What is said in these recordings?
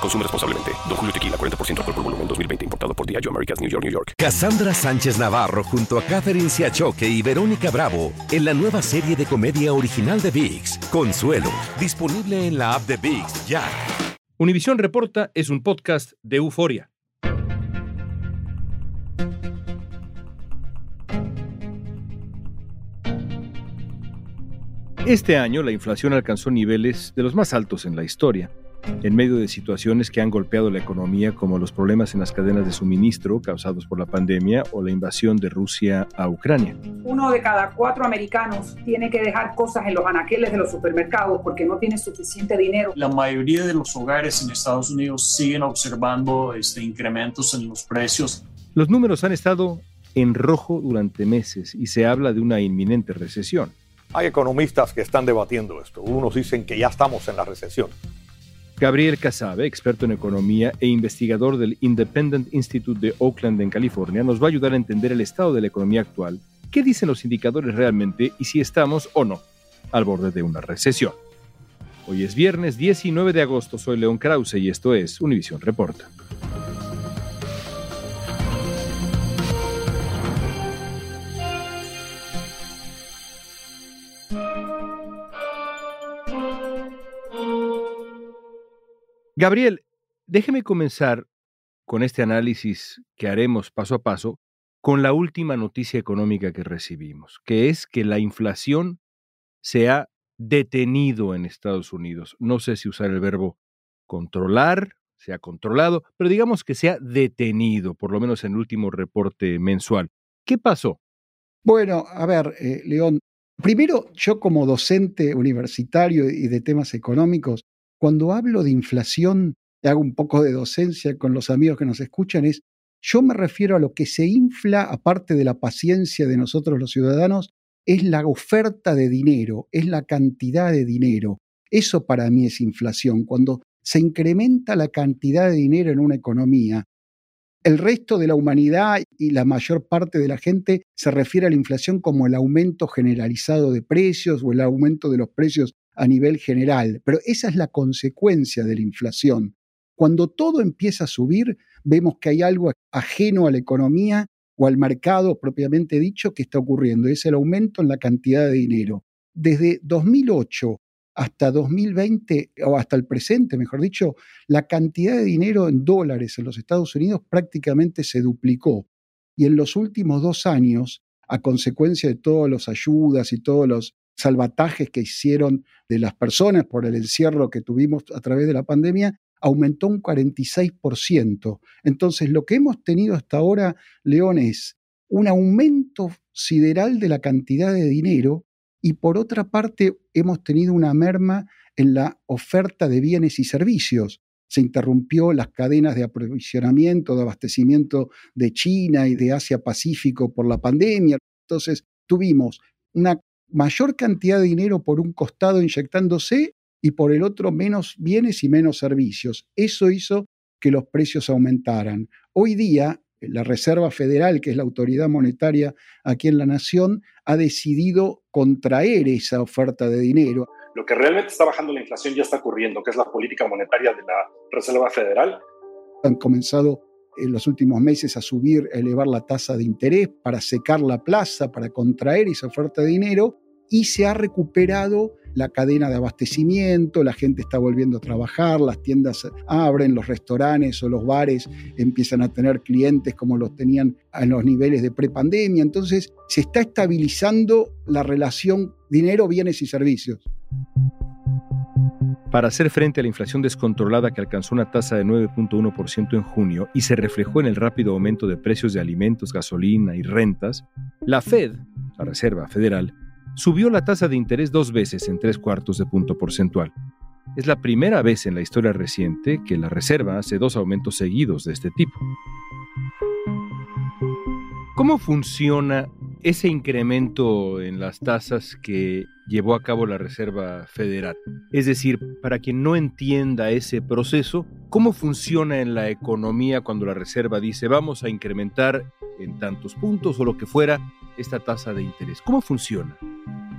Consume responsablemente. Don Julio Tequila, 40% alcohol por volumen, 2020. Importado por Diageo Americas, New York, New York. Cassandra Sánchez Navarro junto a Catherine Siachoque y Verónica Bravo en la nueva serie de comedia original de VIX, Consuelo. Disponible en la app de VIX, ya. Univisión Reporta es un podcast de euforia. Este año la inflación alcanzó niveles de los más altos en la historia, en medio de situaciones que han golpeado la economía como los problemas en las cadenas de suministro causados por la pandemia o la invasión de Rusia a Ucrania. Uno de cada cuatro americanos tiene que dejar cosas en los anaqueles de los supermercados porque no tiene suficiente dinero. La mayoría de los hogares en Estados Unidos siguen observando este, incrementos en los precios. Los números han estado en rojo durante meses y se habla de una inminente recesión. Hay economistas que están debatiendo esto. Unos dicen que ya estamos en la recesión. Gabriel Casabe, experto en economía e investigador del Independent Institute de Oakland en California, nos va a ayudar a entender el estado de la economía actual, qué dicen los indicadores realmente y si estamos o no al borde de una recesión. Hoy es viernes 19 de agosto, soy León Krause y esto es Univisión Reporta. Gabriel, déjeme comenzar con este análisis que haremos paso a paso con la última noticia económica que recibimos, que es que la inflación se ha detenido en Estados Unidos. No sé si usar el verbo controlar, se ha controlado, pero digamos que se ha detenido, por lo menos en el último reporte mensual. ¿Qué pasó? Bueno, a ver, eh, León, primero yo como docente universitario y de temas económicos, cuando hablo de inflación, hago un poco de docencia con los amigos que nos escuchan, es yo me refiero a lo que se infla, aparte de la paciencia de nosotros los ciudadanos, es la oferta de dinero, es la cantidad de dinero. Eso para mí es inflación. Cuando se incrementa la cantidad de dinero en una economía, el resto de la humanidad y la mayor parte de la gente se refiere a la inflación como el aumento generalizado de precios o el aumento de los precios a nivel general, pero esa es la consecuencia de la inflación. Cuando todo empieza a subir, vemos que hay algo ajeno a la economía o al mercado propiamente dicho que está ocurriendo, es el aumento en la cantidad de dinero. Desde 2008 hasta 2020, o hasta el presente, mejor dicho, la cantidad de dinero en dólares en los Estados Unidos prácticamente se duplicó. Y en los últimos dos años, a consecuencia de todas las ayudas y todos los salvatajes que hicieron de las personas por el encierro que tuvimos a través de la pandemia, aumentó un 46%. Entonces, lo que hemos tenido hasta ahora, León, es un aumento sideral de la cantidad de dinero y por otra parte hemos tenido una merma en la oferta de bienes y servicios. Se interrumpió las cadenas de aprovisionamiento, de abastecimiento de China y de Asia Pacífico por la pandemia. Entonces tuvimos una mayor cantidad de dinero por un costado inyectándose y por el otro menos bienes y menos servicios. Eso hizo que los precios aumentaran. Hoy día, la Reserva Federal, que es la autoridad monetaria aquí en la nación, ha decidido contraer esa oferta de dinero. Lo que realmente está bajando la inflación ya está ocurriendo, que es la política monetaria de la Reserva Federal. Han comenzado en los últimos meses a subir, a elevar la tasa de interés para secar la plaza, para contraer esa oferta de dinero y se ha recuperado la cadena de abastecimiento, la gente está volviendo a trabajar, las tiendas abren, los restaurantes o los bares empiezan a tener clientes como los tenían en los niveles de prepandemia. Entonces se está estabilizando la relación dinero, bienes y servicios. Para hacer frente a la inflación descontrolada que alcanzó una tasa de 9.1% en junio y se reflejó en el rápido aumento de precios de alimentos, gasolina y rentas, la Fed, la Reserva Federal, subió la tasa de interés dos veces en tres cuartos de punto porcentual. Es la primera vez en la historia reciente que la Reserva hace dos aumentos seguidos de este tipo. ¿Cómo funciona ese incremento en las tasas que llevó a cabo la Reserva Federal? Es decir, para quien no entienda ese proceso, ¿cómo funciona en la economía cuando la Reserva dice vamos a incrementar en tantos puntos o lo que fuera esta tasa de interés? ¿Cómo funciona?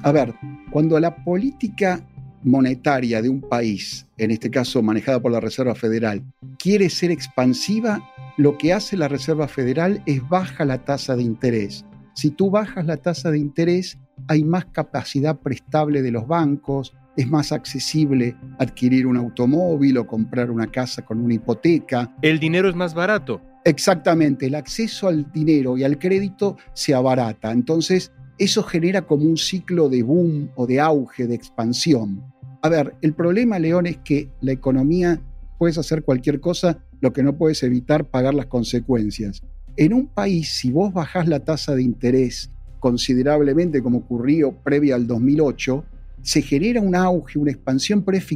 A ver, cuando la política monetaria de un país, en este caso manejada por la Reserva Federal, quiere ser expansiva, lo que hace la Reserva Federal es baja la tasa de interés. Si tú bajas la tasa de interés, hay más capacidad prestable de los bancos, es más accesible adquirir un automóvil o comprar una casa con una hipoteca. El dinero es más barato. Exactamente, el acceso al dinero y al crédito se abarata. Entonces, eso genera como un ciclo de boom o de auge, de expansión. A ver, el problema, León, es que la economía puedes hacer cualquier cosa, lo que no puedes evitar pagar las consecuencias. En un país, si vos bajás la tasa de interés considerablemente, como ocurrió previa al 2008, se genera un auge, una expansión, pero es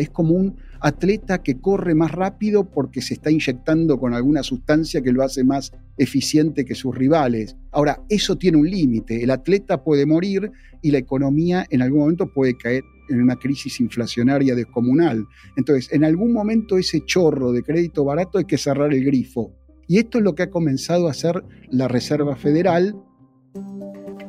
es como un atleta que corre más rápido porque se está inyectando con alguna sustancia que lo hace más eficiente que sus rivales. Ahora, eso tiene un límite, el atleta puede morir y la economía en algún momento puede caer en una crisis inflacionaria descomunal. Entonces, en algún momento ese chorro de crédito barato hay que cerrar el grifo. Y esto es lo que ha comenzado a hacer la Reserva Federal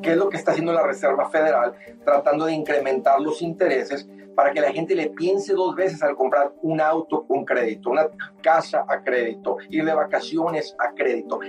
¿Qué es lo que está haciendo la Reserva Federal? Tratando de incrementar los intereses para que la gente le piense dos veces al comprar un auto con crédito, una casa a crédito, ir de vacaciones a crédito.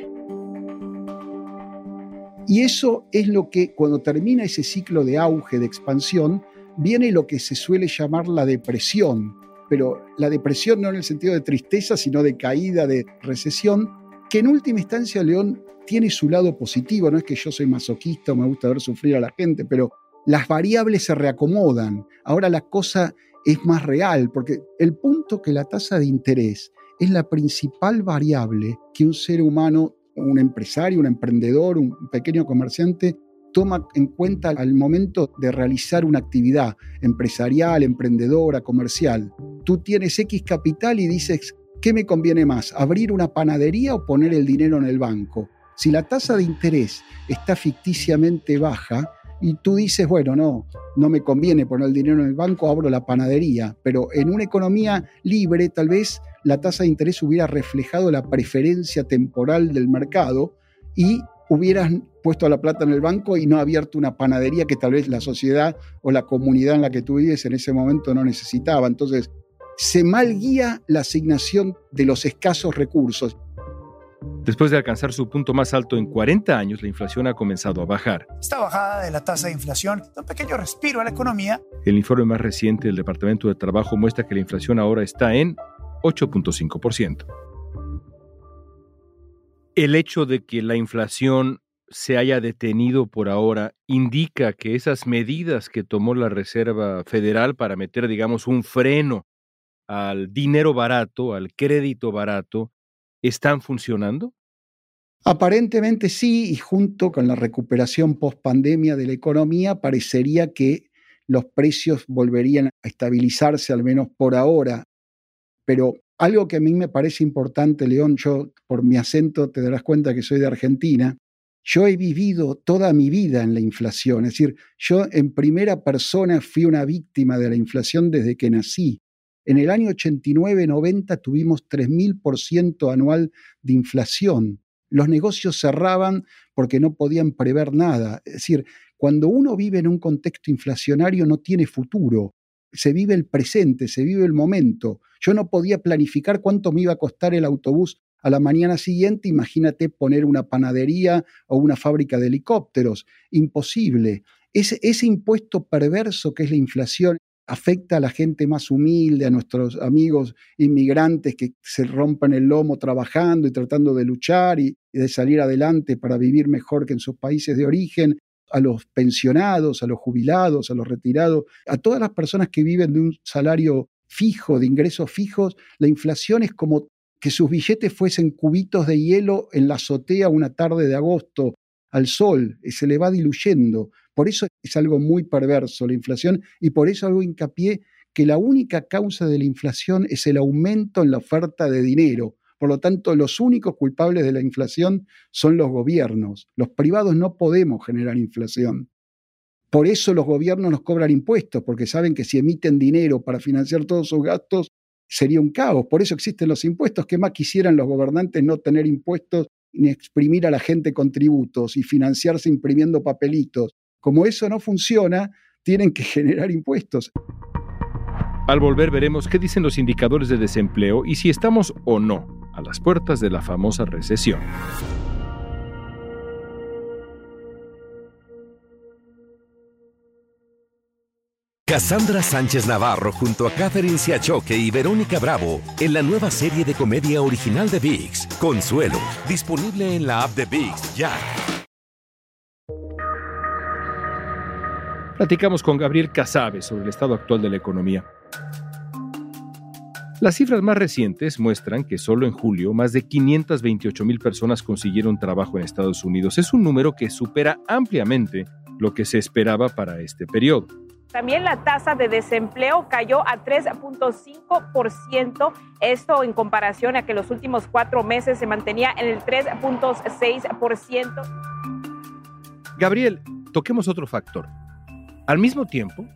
Y eso es lo que cuando termina ese ciclo de auge, de expansión, viene lo que se suele llamar la depresión. Pero la depresión no en el sentido de tristeza, sino de caída, de recesión, que en última instancia León tiene su lado positivo, no es que yo soy masoquista o me gusta ver sufrir a la gente, pero las variables se reacomodan. Ahora la cosa es más real, porque el punto que la tasa de interés es la principal variable que un ser humano, un empresario, un emprendedor, un pequeño comerciante toma en cuenta al momento de realizar una actividad empresarial, emprendedora, comercial. Tú tienes X capital y dices, ¿qué me conviene más? ¿Abrir una panadería o poner el dinero en el banco? Si la tasa de interés está ficticiamente baja y tú dices, bueno, no, no me conviene poner el dinero en el banco, abro la panadería, pero en una economía libre tal vez la tasa de interés hubiera reflejado la preferencia temporal del mercado y hubieras puesto la plata en el banco y no abierto una panadería que tal vez la sociedad o la comunidad en la que tú vives en ese momento no necesitaba. Entonces, se malguía la asignación de los escasos recursos. Después de alcanzar su punto más alto en 40 años, la inflación ha comenzado a bajar. Esta bajada de la tasa de inflación da un pequeño respiro a la economía. El informe más reciente del Departamento de Trabajo muestra que la inflación ahora está en 8.5%. El hecho de que la inflación se haya detenido por ahora indica que esas medidas que tomó la Reserva Federal para meter, digamos, un freno al dinero barato, al crédito barato, están funcionando? Aparentemente sí, y junto con la recuperación post-pandemia de la economía, parecería que los precios volverían a estabilizarse, al menos por ahora. Pero algo que a mí me parece importante, León, yo por mi acento te darás cuenta que soy de Argentina, yo he vivido toda mi vida en la inflación, es decir, yo en primera persona fui una víctima de la inflación desde que nací. En el año 89-90 tuvimos 3.000% anual de inflación. Los negocios cerraban porque no podían prever nada. Es decir, cuando uno vive en un contexto inflacionario no tiene futuro. Se vive el presente, se vive el momento. Yo no podía planificar cuánto me iba a costar el autobús a la mañana siguiente, imagínate poner una panadería o una fábrica de helicópteros. Imposible. Ese, ese impuesto perverso que es la inflación afecta a la gente más humilde, a nuestros amigos inmigrantes que se rompen el lomo trabajando y tratando de luchar y, de salir adelante para vivir mejor que en sus países de origen, a los pensionados, a los jubilados, a los retirados, a todas las personas que viven de un salario fijo, de ingresos fijos, la inflación es como que sus billetes fuesen cubitos de hielo en la azotea una tarde de agosto al sol, y se le va diluyendo. Por eso es algo muy perverso la inflación y por eso hago hincapié que la única causa de la inflación es el aumento en la oferta de dinero, Por lo tanto, los únicos culpables de la inflación son los gobiernos. Los privados no podemos generar inflación. Por eso los gobiernos nos cobran impuestos, porque saben que si emiten dinero para financiar todos sus gastos, sería un caos. Por eso existen los impuestos. ¿Qué más quisieran los gobernantes no tener impuestos ni exprimir a la gente con tributos y financiarse imprimiendo papelitos? Como eso no funciona, tienen que generar impuestos. Al volver veremos qué dicen los indicadores de desempleo y si estamos o no a las puertas de la famosa recesión. Cassandra Sánchez Navarro junto a Catherine Siachoque y Verónica Bravo en la nueva serie de comedia original de VIX, Consuelo, disponible en la app de VIX ya. Platicamos con Gabriel Casabe sobre el estado actual de la economía. Las cifras más recientes muestran que solo en julio más de 528 mil personas consiguieron trabajo en Estados Unidos. Es un número que supera ampliamente lo que se esperaba para este periodo. También la tasa de desempleo cayó a 3.5%, esto en comparación a que los últimos cuatro meses se mantenía en el 3.6%. Gabriel, toquemos otro factor. Al mismo tiempo,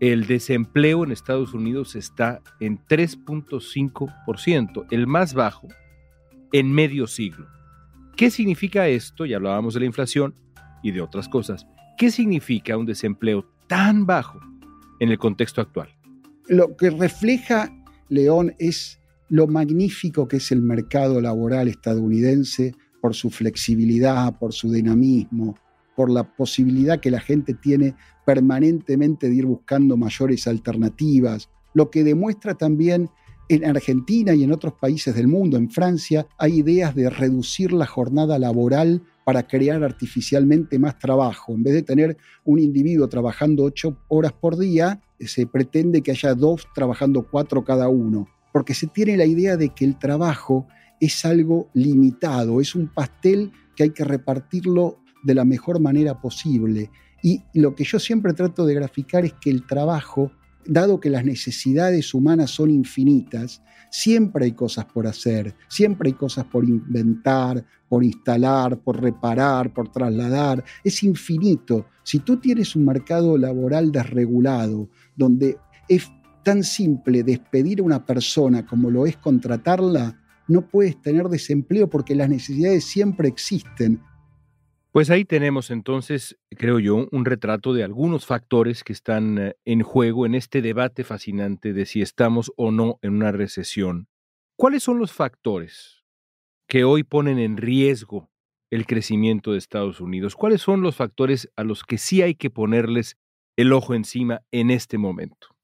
el desempleo en Estados Unidos está en 3.5%, el más bajo en medio siglo. ¿Qué significa esto? Ya hablábamos de la inflación y de otras cosas. ¿Qué significa un desempleo tan bajo en el contexto actual? Lo que refleja León es lo magnífico que es el mercado laboral estadounidense por su flexibilidad, por su dinamismo, por la posibilidad que la gente tiene permanentemente de ir buscando mayores alternativas, lo que demuestra también en Argentina y en otros países del mundo, en Francia, hay ideas de reducir la jornada laboral para crear artificialmente más trabajo. En vez de tener un individuo trabajando ocho horas por día, se pretende que haya dos trabajando cuatro cada uno, porque se tiene la idea de que el trabajo es algo limitado, es un pastel que hay que repartirlo de la mejor manera posible. Y lo que yo siempre trato de graficar es que el trabajo dado que las necesidades humanas son infinitas, siempre hay cosas por hacer, siempre hay cosas por inventar, por instalar, por reparar, por trasladar. Es infinito. Si tú tienes un mercado laboral desregulado, donde es tan simple despedir a una persona como lo es contratarla, no puedes tener desempleo porque las necesidades siempre existen. Pues ahí tenemos entonces, creo yo, un retrato de algunos factores que están eh, en juego en este debate fascinante de si estamos o no en una recesión. ¿Cuáles son los factores que hoy ponen en riesgo el crecimiento de Estados Unidos? ¿Cuáles son los factores a los que sí hay que ponerles el ojo encima en este momento?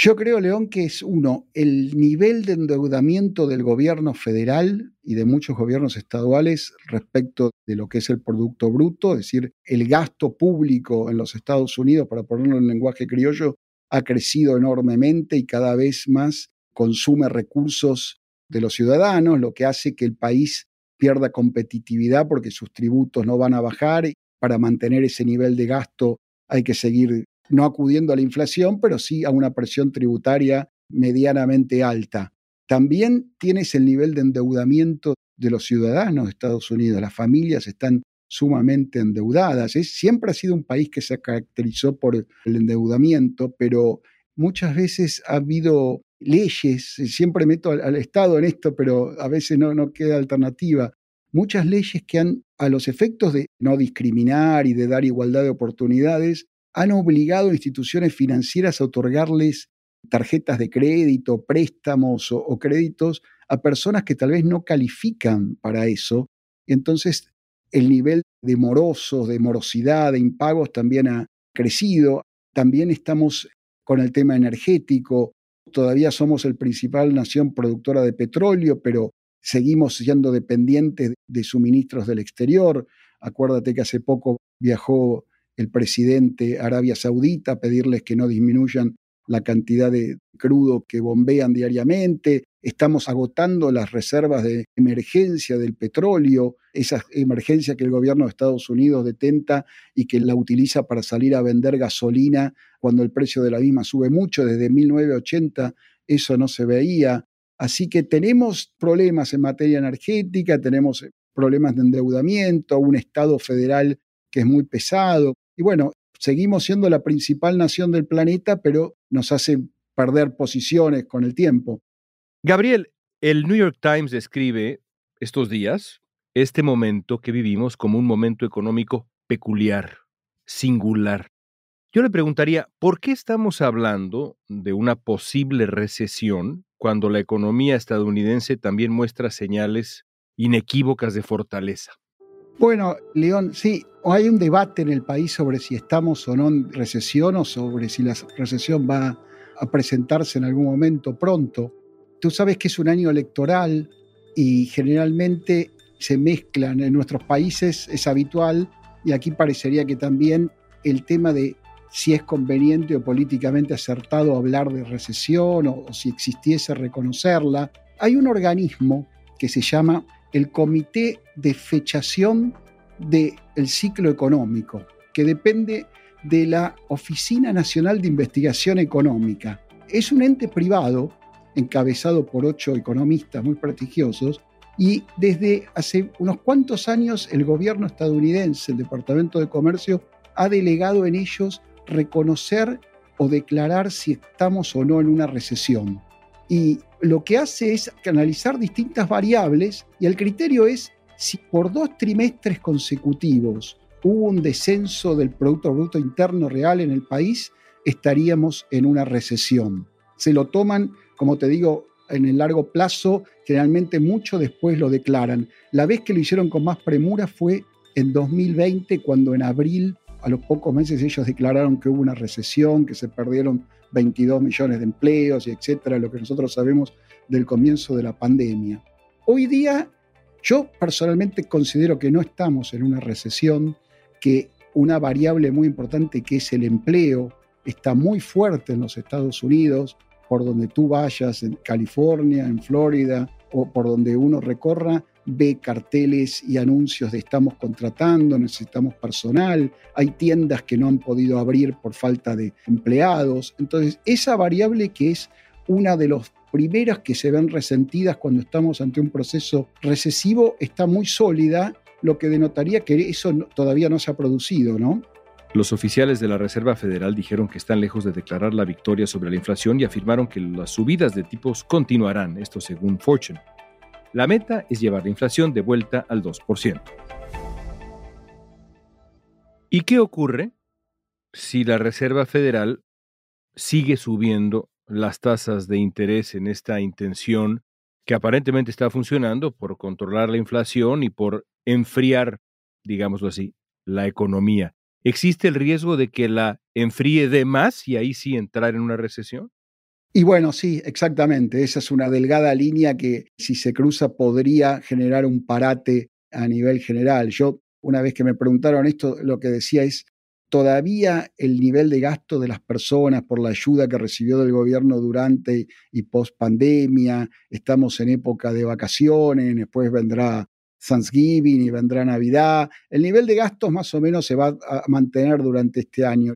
Yo creo, León, que es uno, el nivel de endeudamiento del gobierno federal y de muchos gobiernos estaduales respecto de lo que es el Producto Bruto, es decir, el gasto público en los Estados Unidos, para ponerlo en lenguaje criollo, ha crecido enormemente y cada vez más consume recursos de los ciudadanos, lo que hace que el país pierda competitividad porque sus tributos no van a bajar. Para mantener ese nivel de gasto hay que seguir no acudiendo a la inflación, pero sí a una presión tributaria medianamente alta. También tienes el nivel de endeudamiento de los ciudadanos de Estados Unidos. Las familias están sumamente endeudadas. siempre ha sido un país que se caracterizó por el endeudamiento, pero muchas veces ha habido leyes, siempre meto al, Estado en esto, pero a veces no, no queda alternativa, muchas leyes que han, a los efectos de no discriminar y de dar igualdad de oportunidades, han obligado a instituciones financieras a otorgarles tarjetas de crédito, préstamos o, créditos a personas que tal vez no califican para eso. Entonces, el nivel de morosos, de morosidad, de impagos también ha crecido. También estamos con el tema energético. Todavía somos el principal nación productora de petróleo, pero seguimos siendo dependientes de suministros del exterior. Acuérdate que hace poco viajó el presidente Arabia Saudita pedirles que no disminuyan la cantidad de crudo que bombean diariamente. Estamos agotando las reservas de emergencia del petróleo, esa emergencia que el gobierno de Estados Unidos detenta y que la utiliza para salir a vender gasolina cuando el precio de la misma sube mucho. Desde 1980 eso no se veía. Así que tenemos problemas en materia energética, tenemos problemas de endeudamiento, un Estado federal que es muy pesado. Y bueno, seguimos siendo la principal nación del planeta, pero nos hace perder posiciones con el tiempo. Gabriel, el New York Times describe estos días este momento que vivimos como un momento económico peculiar, singular. Yo le preguntaría, ¿por qué estamos hablando de una posible recesión cuando la economía estadounidense también muestra señales inequívocas de fortaleza? Bueno, León, sí, hay un debate en el país sobre si estamos o no en recesión o sobre si la recesión va a presentarse en algún momento pronto. Tú sabes que es un año electoral y generalmente se mezclan en nuestros países, es habitual, y aquí parecería que también el tema de si es conveniente o políticamente acertado hablar de recesión o, si existiese reconocerla. Hay un organismo que se llama el Comité de Fechación del Ciclo Económico, que depende de la Oficina Nacional de Investigación Económica. Es un ente privado encabezado por ocho economistas muy prestigiosos y desde hace unos cuantos años el gobierno estadounidense, el Departamento de Comercio, ha delegado en ellos reconocer o declarar si estamos o no en una recesión. Y lo que hace es analizar distintas variables y el criterio es si por dos trimestres consecutivos hubo un descenso del Producto Bruto Interno Real en el país, estaríamos en una recesión. Se lo toman, como te digo, en el largo plazo, generalmente mucho después lo declaran. La vez que lo hicieron con más premura fue en 2020, cuando en abril, a los pocos meses, ellos declararon que hubo una recesión, que se perdieron 22 millones de empleos y etcétera, lo que nosotros sabemos del comienzo de la pandemia. Hoy día, yo personalmente considero que no estamos en una recesión, que una variable muy importante que es el empleo está muy fuerte en los Estados Unidos, por donde tú vayas, en California, en Florida o por donde uno recorra, ve carteles y anuncios de estamos contratando, necesitamos personal, hay tiendas que no han podido abrir por falta de empleados. Entonces, esa variable que es una de las primeras que se ven resentidas cuando estamos ante un proceso recesivo está muy sólida, lo que denotaría que eso todavía no se ha producido, ¿no? Los oficiales de la Reserva Federal dijeron que están lejos de declarar la victoria sobre la inflación y afirmaron que las subidas de tipos continuarán, esto según Fortune. La meta es llevar la inflación de vuelta al 2%. ¿Y qué ocurre si la Reserva Federal sigue subiendo las tasas de interés en esta intención que aparentemente está funcionando por controlar la inflación y por enfriar, digámoslo así, la economía? ¿existe el riesgo de que la enfríe de más y ahí sí entrar en una recesión? Y bueno, sí, exactamente. Esa es una delgada línea que si se cruza podría generar un parate a nivel general. Yo, una vez que me preguntaron esto, lo que decía es, todavía el nivel de gasto de las personas por la ayuda que recibió del gobierno durante y post pandemia, estamos en época de vacaciones, después vendrá Thanksgiving y vendrá Navidad. El nivel de gastos más o menos se va a mantener durante este año.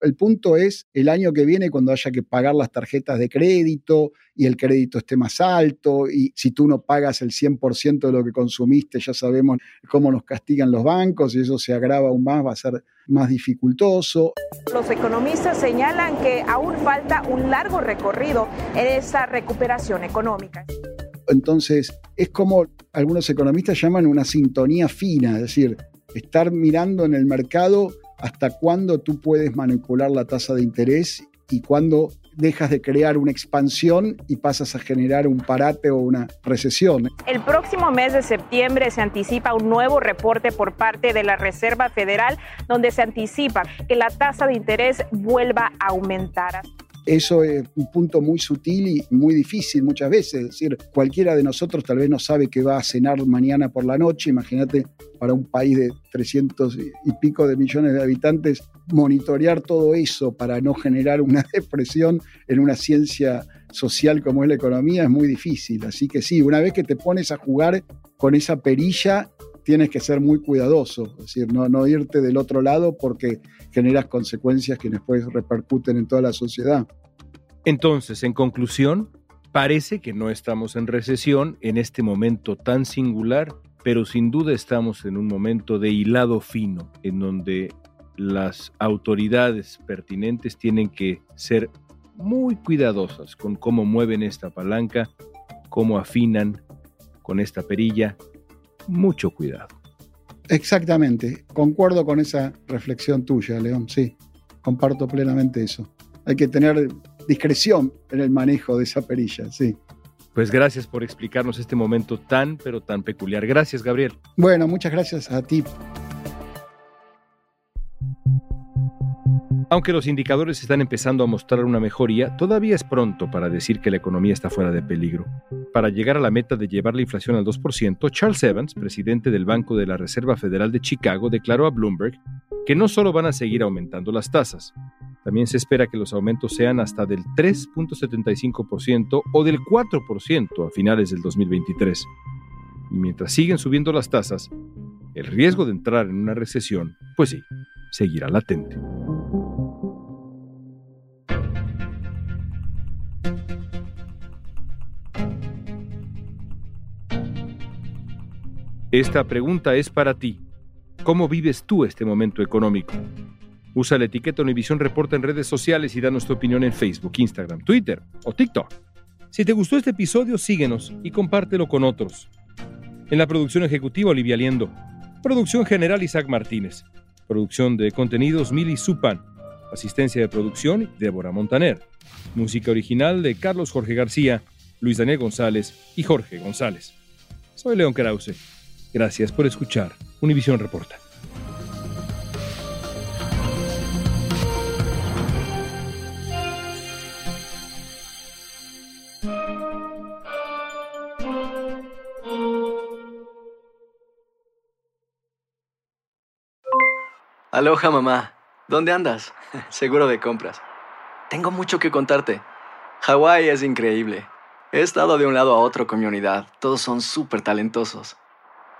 El punto es el año que viene cuando haya que pagar las tarjetas de crédito y el crédito esté más alto y si tú no pagas el 100% de lo que consumiste, ya sabemos cómo nos castigan los bancos y eso se agrava aún más, va a ser más dificultoso. Los economistas señalan que aún falta un largo recorrido en esa recuperación económica. Entonces, es como algunos economistas llaman una sintonía fina, es decir, estar mirando en el mercado hasta cuándo tú puedes manipular la tasa de interés y cuándo dejas de crear una expansión y pasas a generar un parate o una recesión. El próximo mes de septiembre se anticipa un nuevo reporte por parte de la Reserva Federal donde se anticipa que la tasa de interés vuelva a aumentar. Eso es un punto muy sutil y muy difícil muchas veces. Es decir, cualquiera de nosotros tal vez no sabe que va a cenar mañana por la noche. Imagínate para un país de 300 y pico de millones de habitantes, monitorear todo eso para no generar una depresión en una ciencia social como es la economía es muy difícil. Así que sí, una vez que te pones a jugar con esa perilla, tienes que ser muy cuidadoso, es decir, no, no irte del otro lado porque generas consecuencias que después repercuten en toda la sociedad. Entonces, en conclusión, Parece que no estamos en recesión en este momento tan singular, pero sin duda estamos en un momento de hilado fino, en donde las autoridades pertinentes tienen que ser muy cuidadosas con cómo mueven esta palanca, cómo afinan con esta perilla. Mucho cuidado. Exactamente, concuerdo con esa reflexión tuya, León, sí, comparto plenamente eso. Hay que tener discreción en el manejo de esa perilla, sí. Pues gracias por explicarnos este momento tan, pero tan peculiar. Gracias, Gabriel. Bueno, muchas gracias a ti. Aunque los indicadores están empezando a mostrar una mejoría, todavía es pronto para decir que la economía está fuera de peligro. Para llegar a la meta de llevar la inflación al 2%, Charles Evans, presidente del Banco de la Reserva Federal de Chicago, declaró a Bloomberg que no solo van a seguir aumentando las tasas, también se espera que los aumentos sean hasta del 3.75% o del 4% a finales del 2023. Y mientras siguen subiendo las tasas, el riesgo de entrar en una recesión, pues sí, seguirá latente. Esta pregunta es para ti. ¿Cómo vives tú este momento económico? Usa la etiqueta Univisión Reporta en redes sociales y danos tu opinión en Facebook, Instagram, Twitter o TikTok. Si te gustó este episodio, síguenos y compártelo con otros. En la producción ejecutiva, Olivia Liendo. Producción general, Isaac Martínez. Producción de contenidos, Mili Supan. Asistencia de producción, Débora Montaner. Música original de Carlos Jorge García, Luis Daniel González y Jorge González. Soy León Krause. Gracias por escuchar Univisión Reporta. Aloha mamá, ¿dónde andas? Seguro de compras. Tengo mucho que contarte. Hawái es increíble. He estado de un lado a otro con mi unidad. Todos son súper talentosos.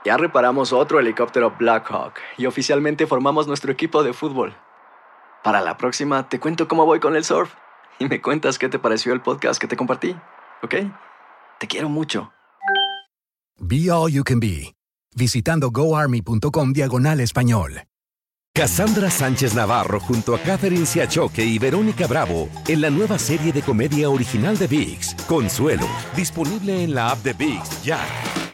Ya reparamos otro helicóptero Blackhawk y oficialmente formamos nuestro equipo de fútbol. Para la próxima te cuento cómo voy con el surf y me cuentas qué te pareció el podcast que te compartí, ¿ok? Te quiero mucho. Be All You Can Be, visitando goarmy.com diagonal español. Cassandra Sánchez Navarro junto a Catherine Siachoque y Verónica Bravo en la nueva serie de comedia original de VIX, Consuelo, disponible en la app de VIX ya.